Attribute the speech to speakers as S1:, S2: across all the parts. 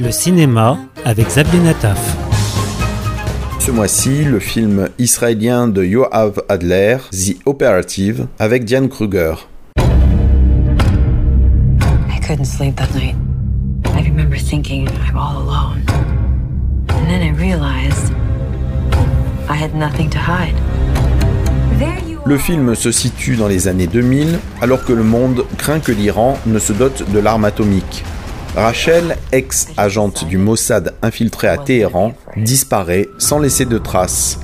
S1: Le cinéma avec Xavier Nataf.
S2: Ce mois-ci, le film israélien de Yoav Adler, The Operative, avec Diane Kruger.
S3: I couldn't sleep that night. I remember thinking I'm all alone. And then I realized I had nothing to hide.
S2: Le film se situe dans les années 2000, alors que le monde craint que l'Iran ne se dote de l'arme atomique. Rachel, ex-agente du Mossad infiltrée à Téhéran, disparaît sans laisser de traces.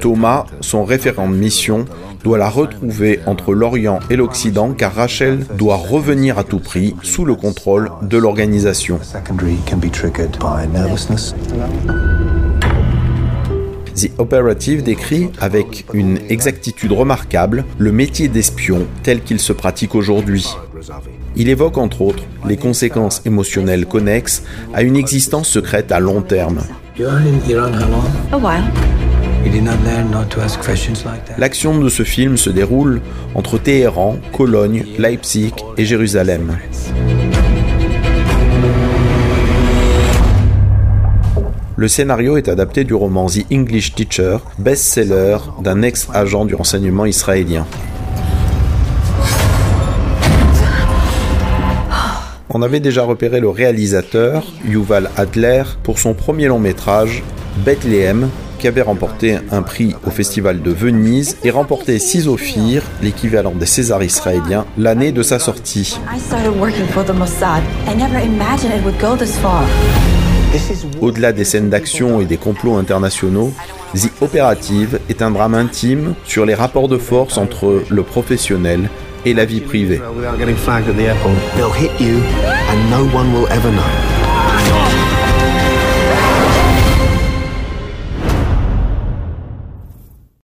S2: Thomas, son référent de mission, doit la retrouver entre l'Orient et l'Occident car Rachel doit revenir à tout prix sous le contrôle de l'organisation. The Operative décrit avec une exactitude remarquable le métier d'espion tel qu'il se pratique aujourd'hui. Il évoque entre autres les conséquences émotionnelles connexes à une existence secrète à long terme. L'action de ce film se déroule entre Téhéran, Cologne, Leipzig et Jérusalem. Le scénario est adapté du roman The English Teacher, best-seller d'un ex-agent du renseignement israélien. On avait déjà repéré le réalisateur, Yuval Adler, pour son premier long métrage, Bethlehem, qui avait remporté un prix au Festival de Venise et remporté six Ophir, l'équivalent des Césars israéliens, l'année de sa sortie. Au-delà des scènes d'action et des complots internationaux, The Operative est un drame intime sur les rapports de force entre le professionnel et la vie privée.